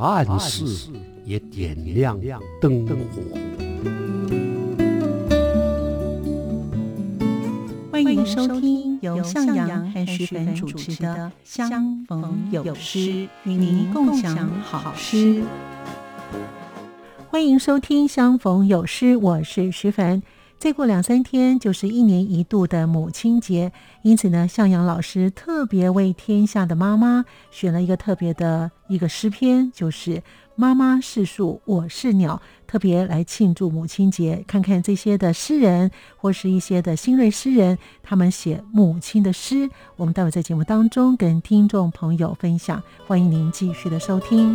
暗室也点亮灯火。欢迎收听由向阳和徐凡主持的《相逢有诗》，与您共享好诗。欢迎收听《相逢有诗》，我是徐凡。再过两三天就是一年一度的母亲节，因此呢，向阳老师特别为天下的妈妈选了一个特别的一个诗篇，就是《妈妈是树，我是鸟》，特别来庆祝母亲节。看看这些的诗人或是一些的新锐诗人，他们写母亲的诗，我们待会在节目当中跟听众朋友分享。欢迎您继续的收听。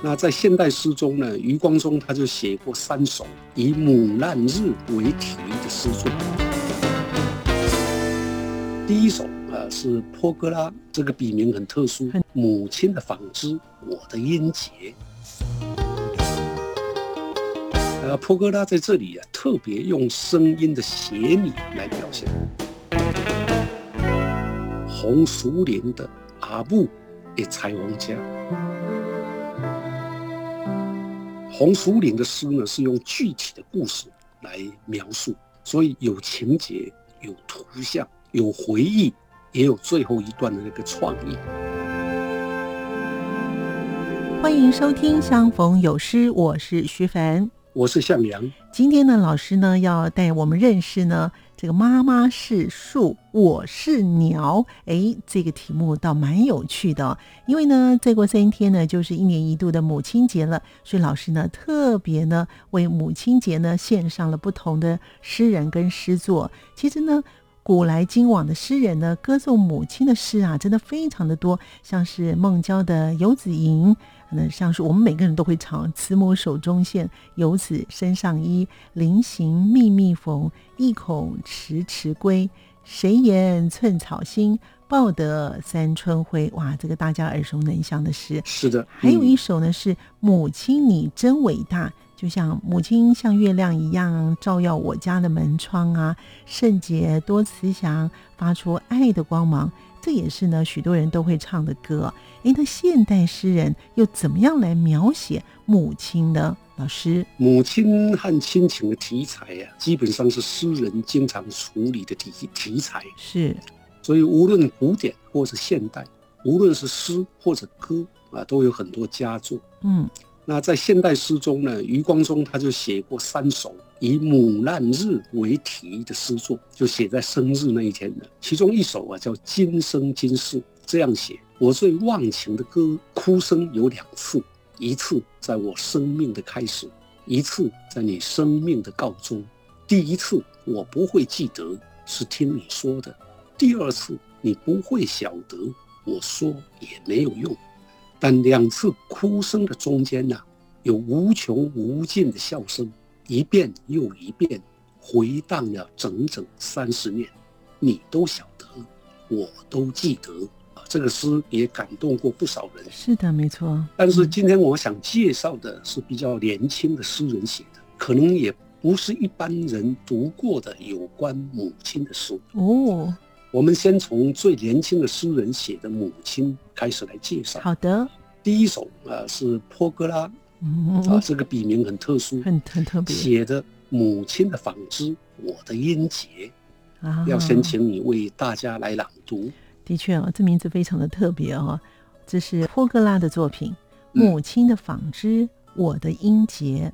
那在现代诗中呢，余光中他就写过三首以母难日为题的诗作。第一首啊是坡哥拉，这个笔名很特殊，母亲的纺织，我的音节。呃，坡哥拉在这里啊特别用声音的谐拟来表现。红树林的阿布的彩虹家。红树林的诗呢，是用具体的故事来描述，所以有情节、有图像、有回忆，也有最后一段的那个创意。欢迎收听《相逢有诗》，我是徐凡，我是向阳。今天呢，老师呢要带我们认识呢。这个妈妈是树，我是鸟。哎，这个题目倒蛮有趣的。因为呢，再过三天呢，就是一年一度的母亲节了，所以老师呢特别呢为母亲节呢献上了不同的诗人跟诗作。其实呢，古来今往的诗人呢，歌颂母亲的诗啊，真的非常的多，像是孟郊的《游子吟》。那像是我们每个人都会唱“慈母手中线，游子身上衣。临行密密缝，意恐迟迟归。谁言寸草心，报得三春晖。”哇，这个大家耳熟能详的诗。是的，还有一首呢，是“母亲你真伟大”，就像母亲像月亮一样照耀我家的门窗啊，圣洁多慈祥，发出爱的光芒。这也是呢，许多人都会唱的歌。诶，那现代诗人又怎么样来描写母亲呢？老师，母亲和亲情的题材呀，基本上是诗人经常处理的题题材。是，所以无论古典或是现代，无论是诗或者歌啊，都有很多佳作。嗯。那在现代诗中呢，余光中他就写过三首以母难日为题的诗作，就写在生日那一天的。其中一首啊叫《今生今世》，这样写：我最忘情的歌，哭声有两次，一次在我生命的开始，一次在你生命的告终。第一次我不会记得，是听你说的；第二次你不会晓得，我说也没有用。但两次哭声的中间呢，有无穷无尽的笑声，一遍又一遍，回荡了整整三十年。你都晓得，我都记得啊。这个诗也感动过不少人。是的，没错。但是今天我想介绍的是比较年轻的诗人写的，可能也不是一般人读过的有关母亲的书。哦。我们先从最年轻的诗人写的母亲开始来介绍。好的，第一首啊是坡格拉，啊这个笔名很特殊，很很特别，写的母亲的纺织，我的音节，啊，要先请你为大家来朗读。的确啊，这名字非常的特别哦，这是坡格拉的作品，《母亲的纺织，我的音节》，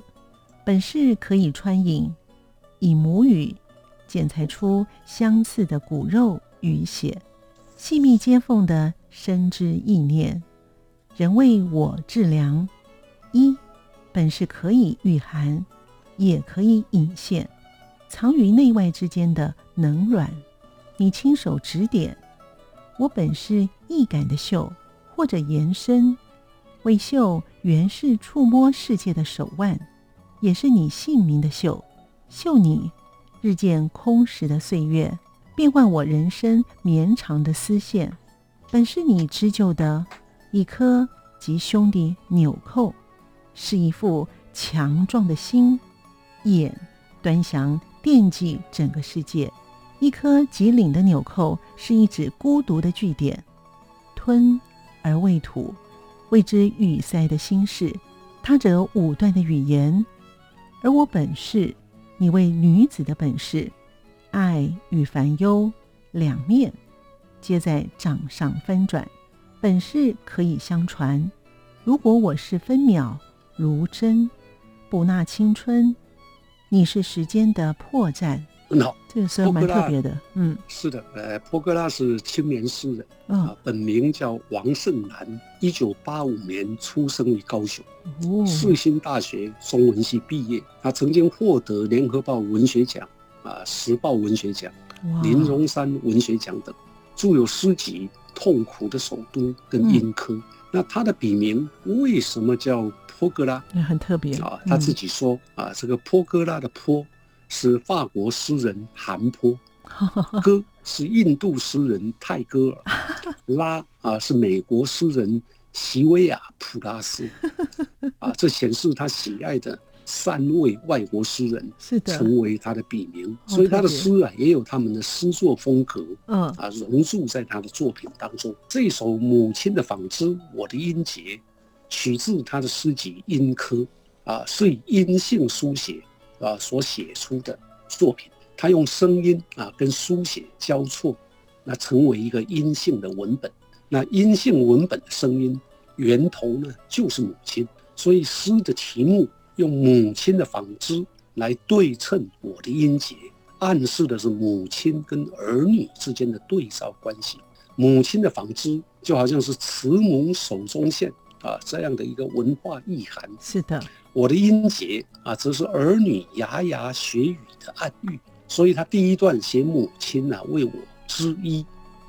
本是可以穿引，以母语剪裁出相似的骨肉。与血细密接缝的深知意念，人为我治良。一本是可以御寒，也可以引现，藏于内外之间的能软。你亲手指点，我本是易感的绣，或者延伸，为绣原是触摸世界的手腕，也是你姓名的绣，绣你日渐空实的岁月，变换我人生绵长的丝线，本是你织就的一颗及兄弟纽扣，是一副强壮的心眼，端详惦记整个世界。一颗极领的纽扣，是一指孤独的句点，吞而未吐，未知语塞的心事。他者武断的语言，而我本是你为女子的本事，爱与烦忧两面，皆在掌上翻转。本事可以相传，如果我是分秒如真，不纳青春，你是时间的破绽。很好，这个诗蛮特别的。嗯，是的，呃，坡哥拉是青年诗人啊，本名叫王胜男，一九八五年出生于高雄，世新大学中文系毕业。他曾经获得联合报文学奖、啊时报文学奖、林荣山文学奖等，著有诗集《痛苦的首都》跟《英科》。那他的笔名为什么叫坡哥拉？那很特别。啊，他自己说啊，这个坡哥拉的坡。是法国诗人韩坡，歌是印度诗人泰戈尔，拉啊是美国诗人席维亚普拉斯，啊，这显示他喜爱的三位外国诗人是的，成为他的笔名，所以他的诗啊也有他们的诗作风格，嗯。啊融入在他的作品当中。这首《母亲的纺织》，我的音节，取自他的诗集《音科》，啊是以阴性书写。啊，所写出的作品，他用声音啊跟书写交错，那成为一个阴性的文本。那阴性文本的声音源头呢，就是母亲。所以诗的题目用母亲的纺织来对称我的音节，暗示的是母亲跟儿女之间的对照关系。母亲的纺织就好像是慈母手中线啊，这样的一个文化意涵。是的。我的音节啊，则是儿女牙牙学语的暗喻，所以他第一段写母亲呢为我织衣，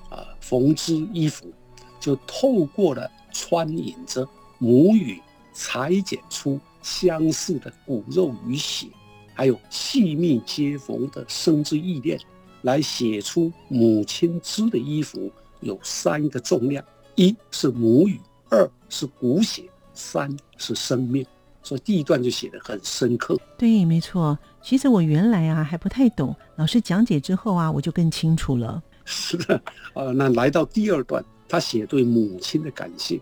啊缝织衣服，就透过了穿引着母语裁剪出相似的骨肉与血，还有细密接缝的生之意念，来写出母亲织的衣服有三个重量：一是母语，二是骨血，三是生命。所以第一段就写得很深刻。对，没错。其实我原来啊还不太懂，老师讲解之后啊，我就更清楚了。是的，呃，那来到第二段，他写对母亲的感谢。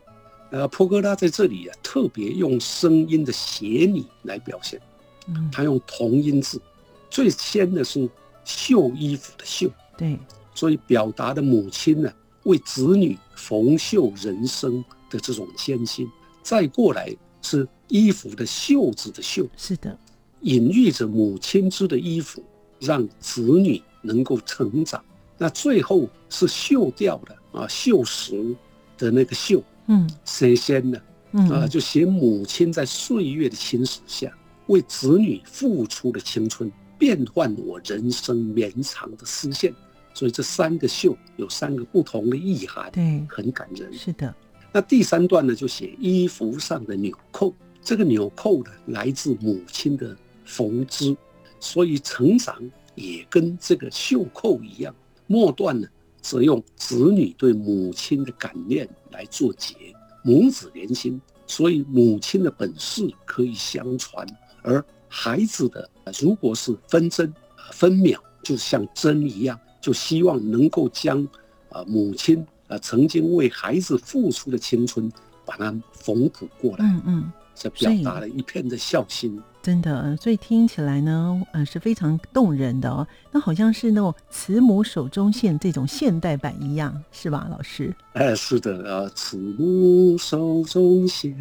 呃，坡哥拉在这里啊，特别用声音的写拟来表现。嗯，他用同音字，最先的是绣衣服的绣。对，所以表达的母亲呢，为子女缝绣人生的这种艰辛。再过来是。衣服的袖子的袖是的，隐喻着母亲织的衣服，让子女能够成长。那最后是锈掉的啊，锈蚀的那个锈，嗯，谁先呢？嗯啊，就写母亲在岁月的侵蚀下，为子女付出的青春，变换我人生绵长的丝线。所以这三个绣有三个不同的意涵，对，很感人。是的。那第三段呢，就写衣服上的纽扣。这个纽扣呢，来自母亲的缝织，所以成长也跟这个袖扣一样。末段呢，则用子女对母亲的感念来做结，母子连心，所以母亲的本事可以相传，而孩子的如果是分针分秒，就像针一样，就希望能够将啊母亲啊曾经为孩子付出的青春，把它缝补过来。嗯嗯。这表达了一片的孝心，真的，所以听起来呢，呃，是非常动人的哦。那好像是那种慈母手中线这种现代版一样，是吧，老师？哎，是的啊，慈母手中线，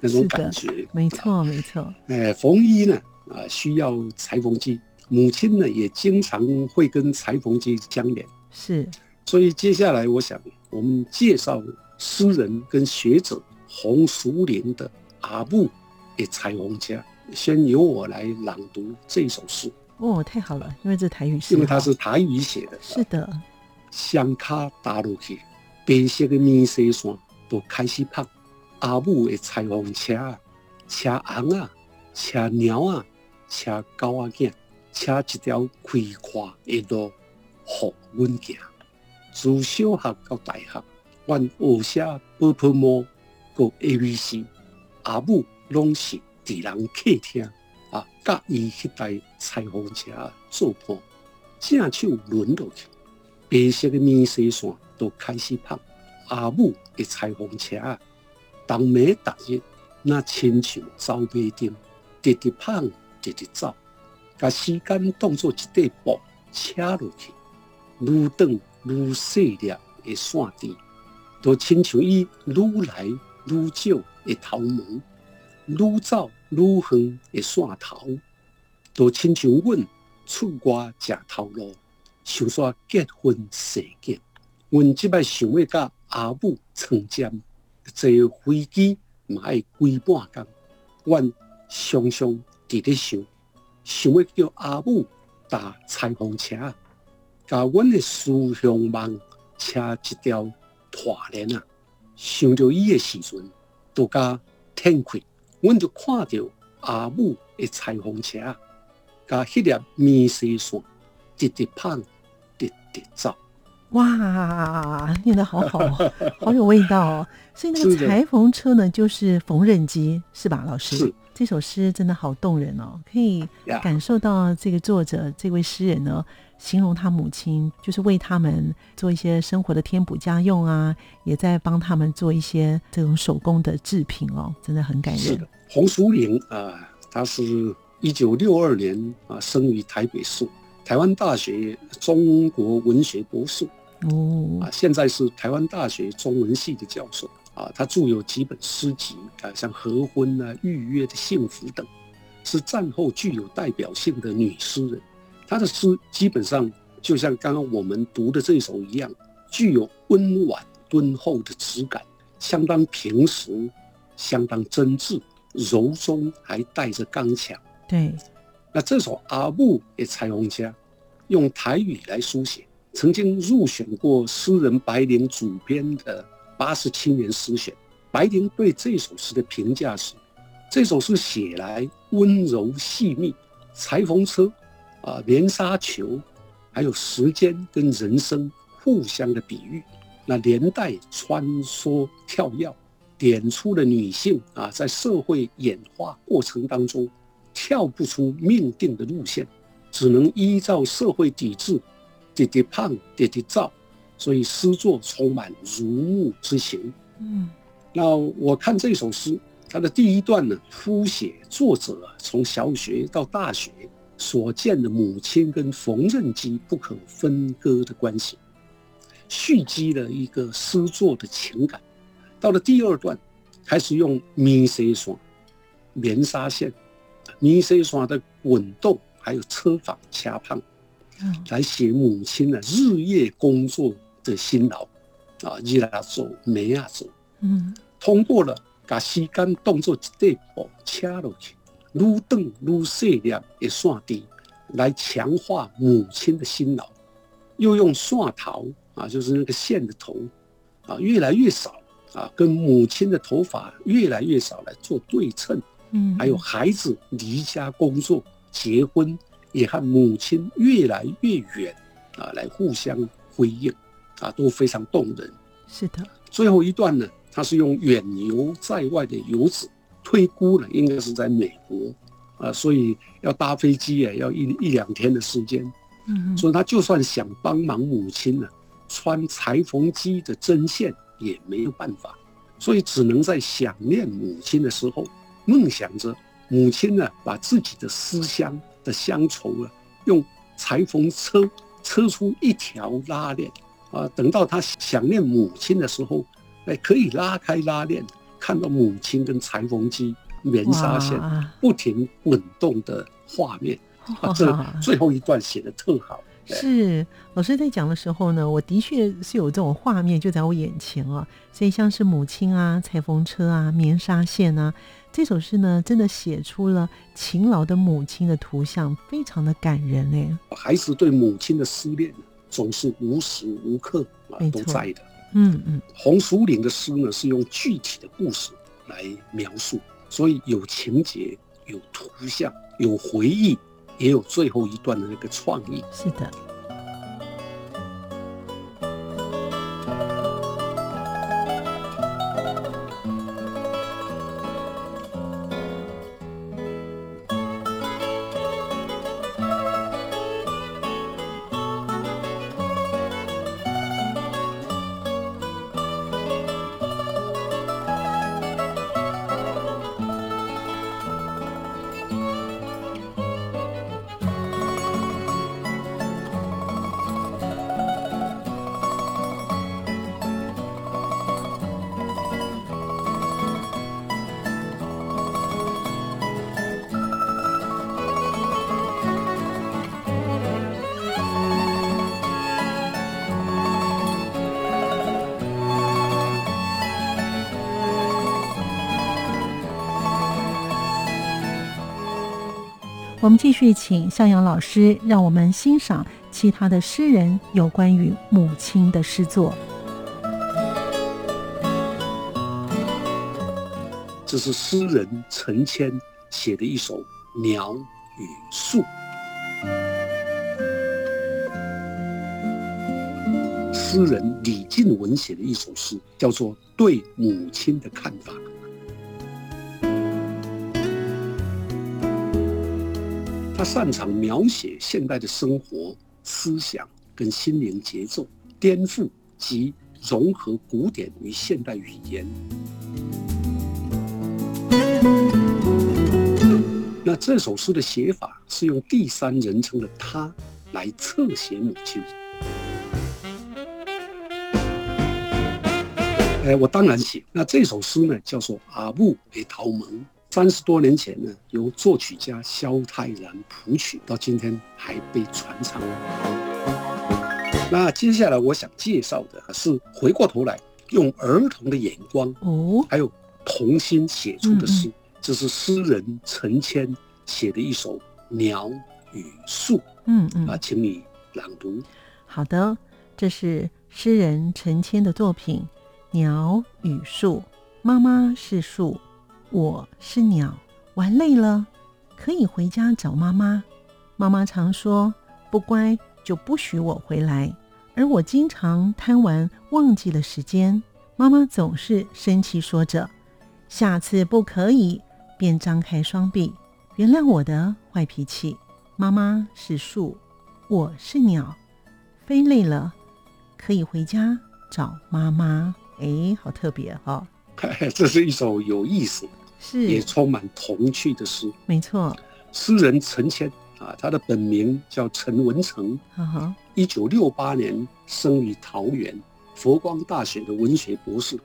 那种感觉，没错，没错。哎，缝衣呢，啊，需要裁缝机，母亲呢也经常会跟裁缝机相连，是。所以接下来，我想我们介绍诗人跟学者。红树林的阿布的彩虹家，先由我来朗读这首诗。哦，太好了，因为这台语诗，因为它是台语写的。是的，香卡打落去，白色的棉纱线都开始拍阿母的彩虹车，车红啊，车鸟啊，车狗啊囝，车一条开阔的路，互阮行。自小学到大学，阮学写波波摸，个 A B C，阿母拢是伫人客厅啊，甲伊迄台裁缝车做伴，正手轮落去，白色的棉纱线都开始拍。阿母的裁缝车，当暝逐日那亲像走马灯，直直拍，直直走，甲时间当作一块布车落去，愈长愈细粒的线条，都亲像伊愈来愈少的头毛，愈走愈远的线头，都亲像阮出外食头路，想煞结婚生囝，阮即摆想要甲。阿母床尖坐飞机嘛爱几半工，阮常常伫咧想，想要叫阿母搭彩虹车，甲阮的思乡梦车一条拖链啊！想着伊的时阵，都甲天开，阮就看着阿母的裁缝车，甲迄粒棉丝线直直跑，直直走。哇，念得好好，好有味道哦！所以那个裁缝车呢，就是缝纫机，是吧，老师？是。这首诗真的好动人哦，可以感受到这个作者这位诗人呢，形容他母亲就是为他们做一些生活的添补家用啊，也在帮他们做一些这种手工的制品哦，真的很感人。是的，洪淑玲啊，他是一九六二年啊生于台北市，台湾大学中国文学博士。哦啊，现在是台湾大学中文系的教授啊。他著有几本诗集啊，像《合婚》啊、《预约的幸福》等，是战后具有代表性的女诗人。她的诗基本上就像刚刚我们读的这首一样，具有温婉敦厚的质感，相当平实，相当真挚，柔中还带着刚强。对，那这首《阿木》也彩虹家，用台语来书写。曾经入选过诗人白灵主编的八十七年诗选。白灵对这首诗的评价是：这首诗写来温柔细密，裁缝车，啊，棉纱球，还有时间跟人生互相的比喻，那连带穿梭跳跃，点出了女性啊在社会演化过程当中跳不出命定的路线，只能依照社会体制。滴滴胖，滴滴造，所以诗作充满如沐之情。嗯，那我看这首诗，它的第一段呢，书写作者从小学到大学所见的母亲跟缝纫机不可分割的关系，蓄积了一个诗作的情感。到了第二段，开始用棉丝线、棉纱线、棉丝线的滚动，还有车房掐胖。来写母亲的日夜工作的辛劳，啊，日啊走，暝啊做，嗯，通过了把时间当作一块布掐落去，愈长愈细粒的线条来强化母亲的辛劳，又用线头啊，就是那个线的头啊，越来越少啊，跟母亲的头发越来越少来做对称，嗯，还有孩子离家工作、结婚。也和母亲越来越远啊，来互相辉映啊，都非常动人。是的，最后一段呢，他是用远游在外的游子，推估了应该是在美国啊，所以要搭飞机也要一一两天的时间。嗯，所以他就算想帮忙母亲呢，穿裁缝机的针线也没有办法，所以只能在想念母亲的时候，梦想着母亲呢，把自己的思乡。的乡愁啊，用裁缝车车出一条拉链啊，等到他想念母亲的时候，哎，可以拉开拉链，看到母亲跟裁缝机棉纱线不停滚动的画面。这最后一段写的特好。是老师在讲的时候呢，我的确是有这种画面就在我眼前啊，所以像是母亲啊、裁缝车啊、棉纱线啊。这首诗呢，真的写出了勤劳的母亲的图像，非常的感人哎。孩子对母亲的思念总是无时无刻啊都在的。嗯嗯，红树林的诗呢是用具体的故事来描述，所以有情节、有图像、有回忆，也有最后一段的那个创意。是的。我们继续请向阳老师，让我们欣赏其他的诗人有关于母亲的诗作。这是诗人陈谦写的一首《鸟与树》。诗人李静文写的一首诗，叫做《对母亲的看法》。擅长描写现代的生活、思想跟心灵节奏，颠覆及融合古典与现代语言。那这首诗的写法是用第三人称的他来侧写母亲。哎，我当然写。那这首诗呢，叫做《阿布给陶蒙》。三十多年前呢，由作曲家萧泰然谱曲，到今天还被传唱。那接下来我想介绍的是回过头来用儿童的眼光哦，还有童心写出的诗，这是诗人陈谦写的一首《鸟与树》。嗯嗯，啊，请你朗读。好的，这是诗人陈谦的作品《鸟与树》，妈妈是树。我是鸟，玩累了可以回家找妈妈。妈妈常说不乖就不许我回来，而我经常贪玩忘记了时间。妈妈总是生气说着：“下次不可以。”便张开双臂原谅我的坏脾气。妈妈是树，我是鸟，飞累了可以回家找妈妈。哎，好特别哈！这是一首有意思。也充满童趣的诗，没错。诗人陈谦啊，他的本名叫陈文成，一九六八年生于桃园，佛光大学的文学博士，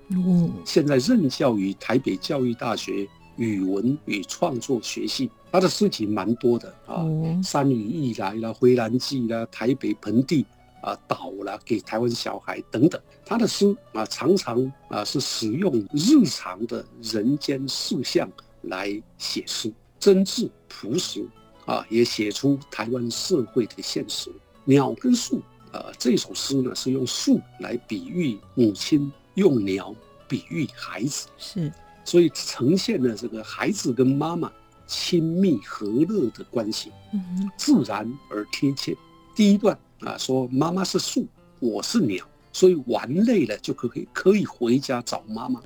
现在任教于台北教育大学语文与创作学系。他的诗集蛮多的啊，《山雨欲来》啦，《回南记》啦，《台北盆地》。啊，岛了给台湾小孩等等，他的诗啊常常啊是使用日常的人间事项来写诗，真挚朴实啊，也写出台湾社会的现实。鸟跟树啊，这首诗呢是用树来比喻母亲，用鸟比喻孩子，是，所以呈现了这个孩子跟妈妈亲密和乐的关系，嗯，自然而贴切。第一段。啊，说妈妈是树，我是鸟，所以玩累了就可以可以回家找妈妈。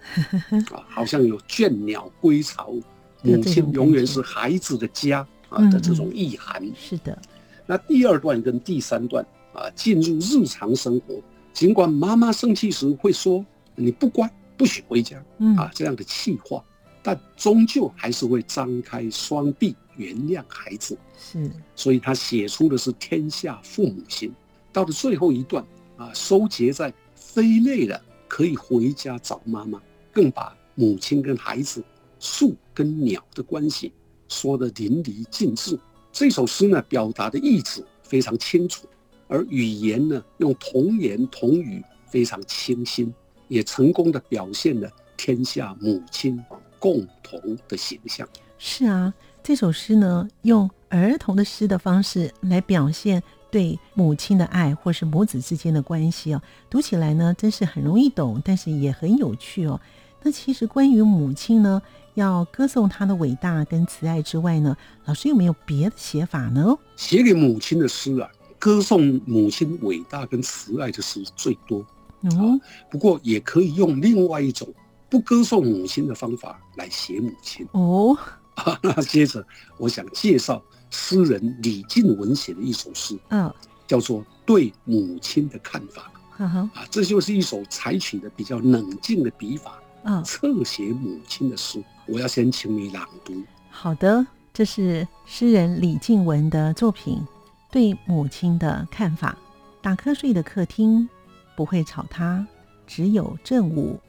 啊，好像有倦鸟归巢，母亲永远是孩子的家啊的这种意涵。是的。那第二段跟第三段啊，进入日常生活，尽管妈妈生气时会说你不乖，不许回家，啊这样的气话，但终究还是会张开双臂。原谅孩子是，所以他写出的是天下父母心。到了最后一段啊，收结在飞累了可以回家找妈妈，更把母亲跟孩子、树跟鸟的关系说得淋漓尽致。这首诗呢，表达的意志非常清楚，而语言呢，用童言童语非常清新，也成功的表现了天下母亲共同的形象。是啊。这首诗呢，用儿童的诗的方式来表现对母亲的爱，或是母子之间的关系哦，读起来呢，真是很容易懂，但是也很有趣哦。那其实关于母亲呢，要歌颂她的伟大跟慈爱之外呢，老师有没有别的写法呢？写给母亲的诗啊，歌颂母亲伟大跟慈爱的诗最多。嗯，不过也可以用另外一种不歌颂母亲的方法来写母亲。哦，啊，那接着我想介绍诗人李静文写的一首诗，嗯，叫做《对母亲的看法》啊，这就是一首采取的比较冷静的笔法，嗯，侧写母亲的诗。我要先请你朗读。好的，这是诗人李静文的作品《对母亲的看法》。打瞌睡的客厅不会吵他，只有正午。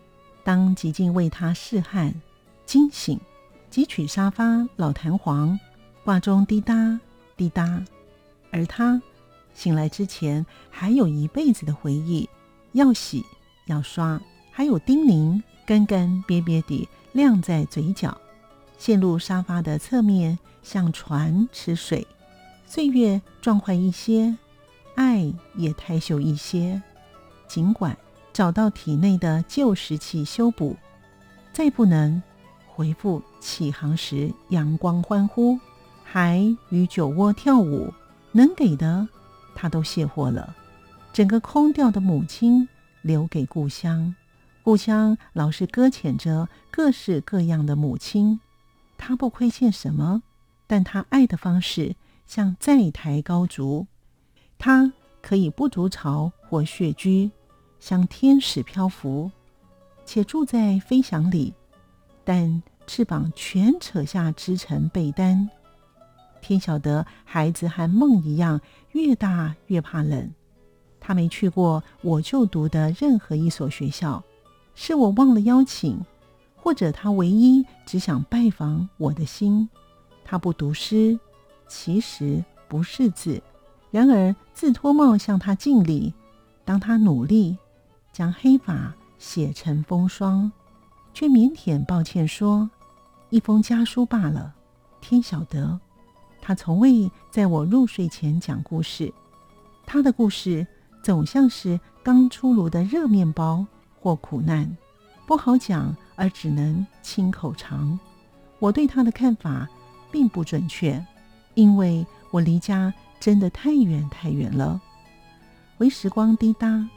当极尽为他试汗，惊醒，汲取沙发老弹簧，挂钟滴答滴答。而他醒来之前，还有一辈子的回忆，要洗要刷，还有叮咛，干干瘪瘪地晾在嘴角。陷入沙发的侧面，像船吃水。岁月撞坏一些，爱也太秀一些。尽管找到体内的旧石器修补，再不能回复起航时阳光欢呼，还与酒窝跳舞，能给的他都卸货了。整个空掉的母亲留给故乡，故乡老是搁浅着各式各样的母亲。他不亏欠什么，但他爱的方式像在台高烛。他可以不筑巢或穴居，像天使漂浮，且住在飞翔里，但翅膀全扯下织成被单。天晓得，孩子和梦一样，越大越怕冷。他没去过我就读的任何一所学校，是我忘了邀请。或者他唯一只想拜访我的心，他不读诗，其实不识字，然而自脱帽向他敬礼。当他努力将黑发写成风霜，却腼腆抱歉说：“一封家书罢了。”天晓得，他从未在我入睡前讲故事。他的故事总像是刚出炉的热面包或苦难，不好讲。而只能亲口尝。我对他的看法并不准确，因为我离家真的太远太远了。为时光滴答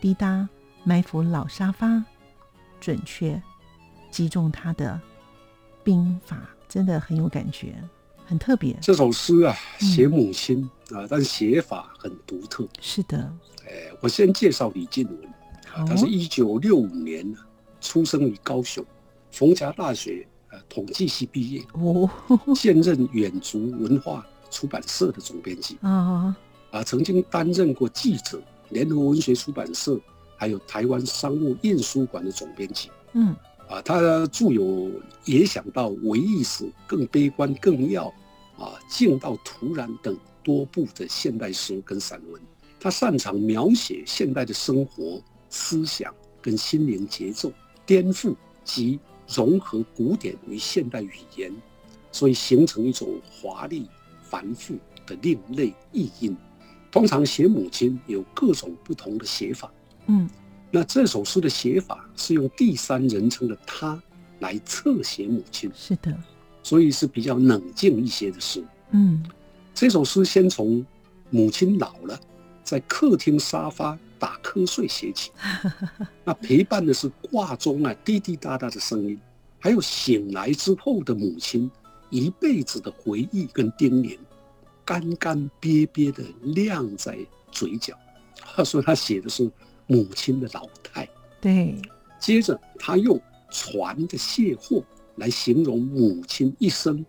滴答埋伏老沙发，准确击中他的兵法，真的很有感觉，很特别。这首诗啊，写母亲啊，但写法很独特。是的，哎，我先介绍李静文，他是一九六五年出生于高雄，逢甲大学呃统计系毕业，哦，现任远足文化出版社的总编辑。啊啊，曾经担任过记者、联合文学出版社，还有台湾商务印书馆的总编辑。嗯啊，他著有《也想到唯意识》《更悲观更要》啊，《静到突然》等多部的现代诗跟散文。他擅长描写现代的生活、思想跟心灵节奏。颠覆及融合古典与现代语言，所以形成一种华丽繁复的另类意蕴。通常写母亲有各种不同的写法。嗯，那这首诗的写法是用第三人称的他来侧写母亲，是的，所以是比较冷静一些的诗。嗯，这首诗先从母亲老了，在客厅沙发。打瞌睡写起，那陪伴的是挂钟啊滴滴答答的声音，还有醒来之后的母亲一辈子的回忆跟叮咛，干干瘪瘪的亮在嘴角。他说他写的是母亲的老态。对，接着他用船的卸货来形容母亲一生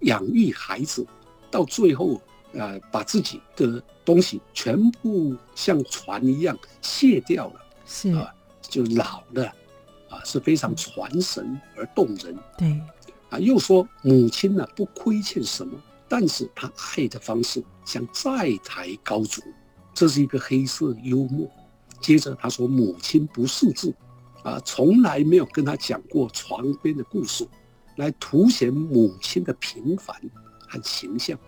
养育孩子，到最后。呃，把自己的东西全部像船一样卸掉了，是啊，就老了，啊，是非常传神而动人。对，啊，又说母亲呢不亏欠什么，但是她爱的方式像债台高足，这是一个黑色幽默。接着他说母亲不识字，啊，从来没有跟他讲过床边的故事，来凸显母亲的平凡和形象。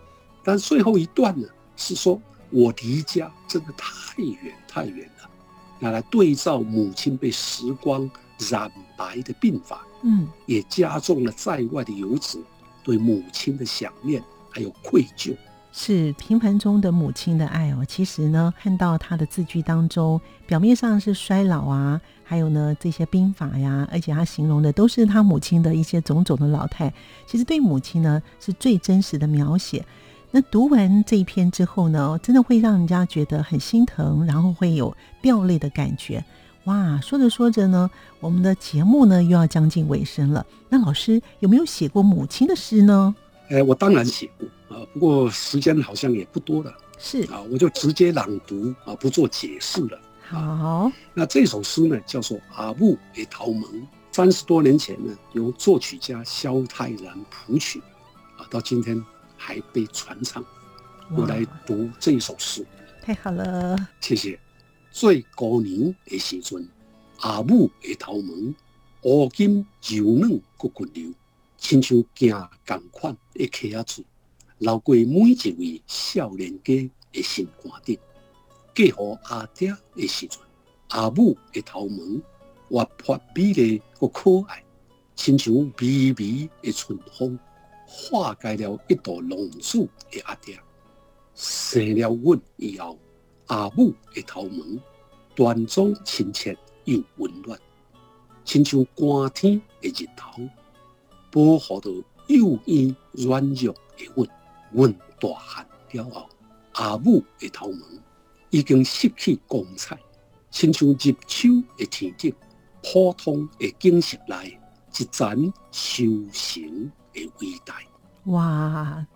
但最后一段呢，是说我离家真的太远太远了，拿来对照母亲被时光染白的鬓发，嗯，也加重了在外的游子对母亲的想念还有愧疚。是平凡中的母亲的爱哦。其实呢，看到他的字句当中，表面上是衰老啊，还有呢这些兵法呀，而且他形容的都是他母亲的一些种种的老态。其实对母亲呢是最真实的描写。那读完这一篇之后呢，真的会让人家觉得很心疼，然后会有掉泪的感觉。哇，说着说着呢，我们的节目呢又要将近尾声了。那老师有没有写过母亲的诗呢？哎，我当然写过啊，不过时间好像也不多了是，啊，我就直接朗读啊，不做解释了。好，那这首诗呢，叫做《阿木给陶蒙》，三十多年前呢，由作曲家萧泰然谱曲，啊，到今天还被传唱。我来读这一首诗，太好了。谢谢。最高年的时阵，阿母的头毛乌金柔软骨骨流，亲像行共款的溪仔水，流过每一位少年家的心肝顶。嫁予阿爹的时阵，阿母的头毛活泼美丽个可爱，亲像微微的春风，化解了一道浪子的阿爹。生了阮以后，阿母的头毛端庄亲切又温暖，亲像寒天的日头，保护着幼婴软弱的阮。阮大汉了后，阿母的头毛已经失去光彩，亲像入秋的天顶，普通的景色内一盏修行的伟大。哇，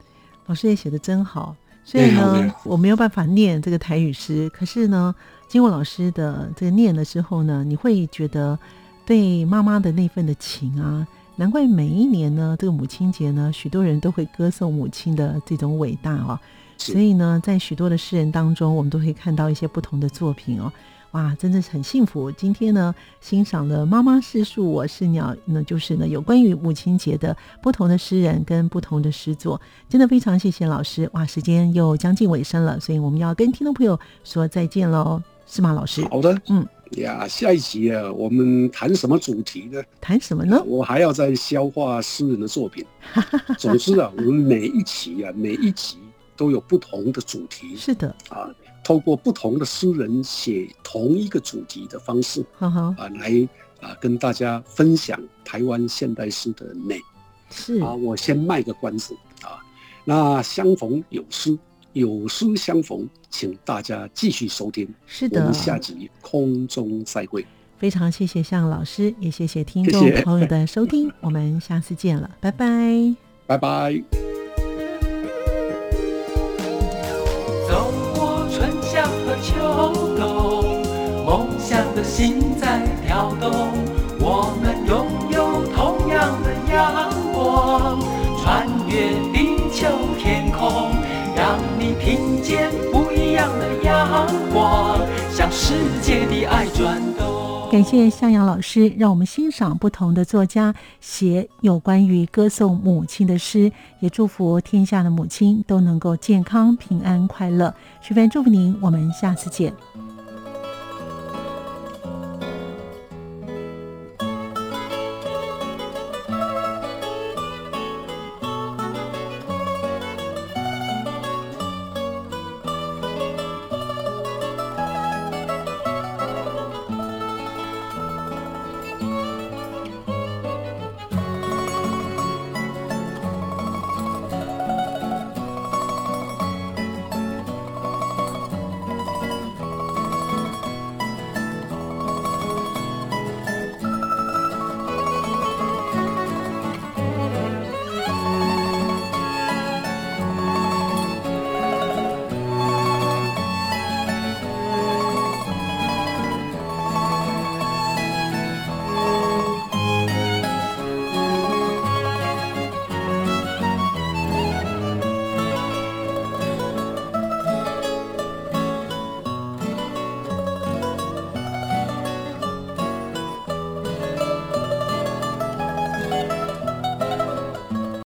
老师也写的真好。所以呢，我没有办法念这个台语诗，可是呢，经过老师的这个念的时候呢，你会觉得对妈妈的那份的情啊，难怪每一年呢，这个母亲节呢，许多人都会歌颂母亲的这种伟大哦。所以呢，在许多的诗人当中，我们都可以看到一些不同的作品哦。哇，真的是很幸福。今天呢，欣赏了《妈妈是树，我是鸟》，那就是呢有关于母亲节的不同的诗人跟不同的诗作，真的非常谢谢老师。哇，时间又将近尾声了，所以我们要跟听众朋友说再见喽，是吗，老师？好的，嗯呀，下一集啊，我们谈什么主题呢？谈什么呢？我还要再消化诗人的作品。总之啊，我们每一期啊，每一集都有不同的主题。是的，啊。透过不同的诗人写同一个主题的方式，啊，来啊跟大家分享台湾现代诗的美。是啊，我先卖个关子啊。那相逢有诗，有书相逢，请大家继续收听。是的，我们下集空中再会。非常谢谢向老师，也谢谢听众朋友的收听。我们下次见了，拜拜，拜拜。走过春夏和秋冬，梦想的心在跳动。我们拥感谢向阳老师，让我们欣赏不同的作家写有关于歌颂母亲的诗，也祝福天下的母亲都能够健康、平安、快乐。十分祝福您，我们下次见。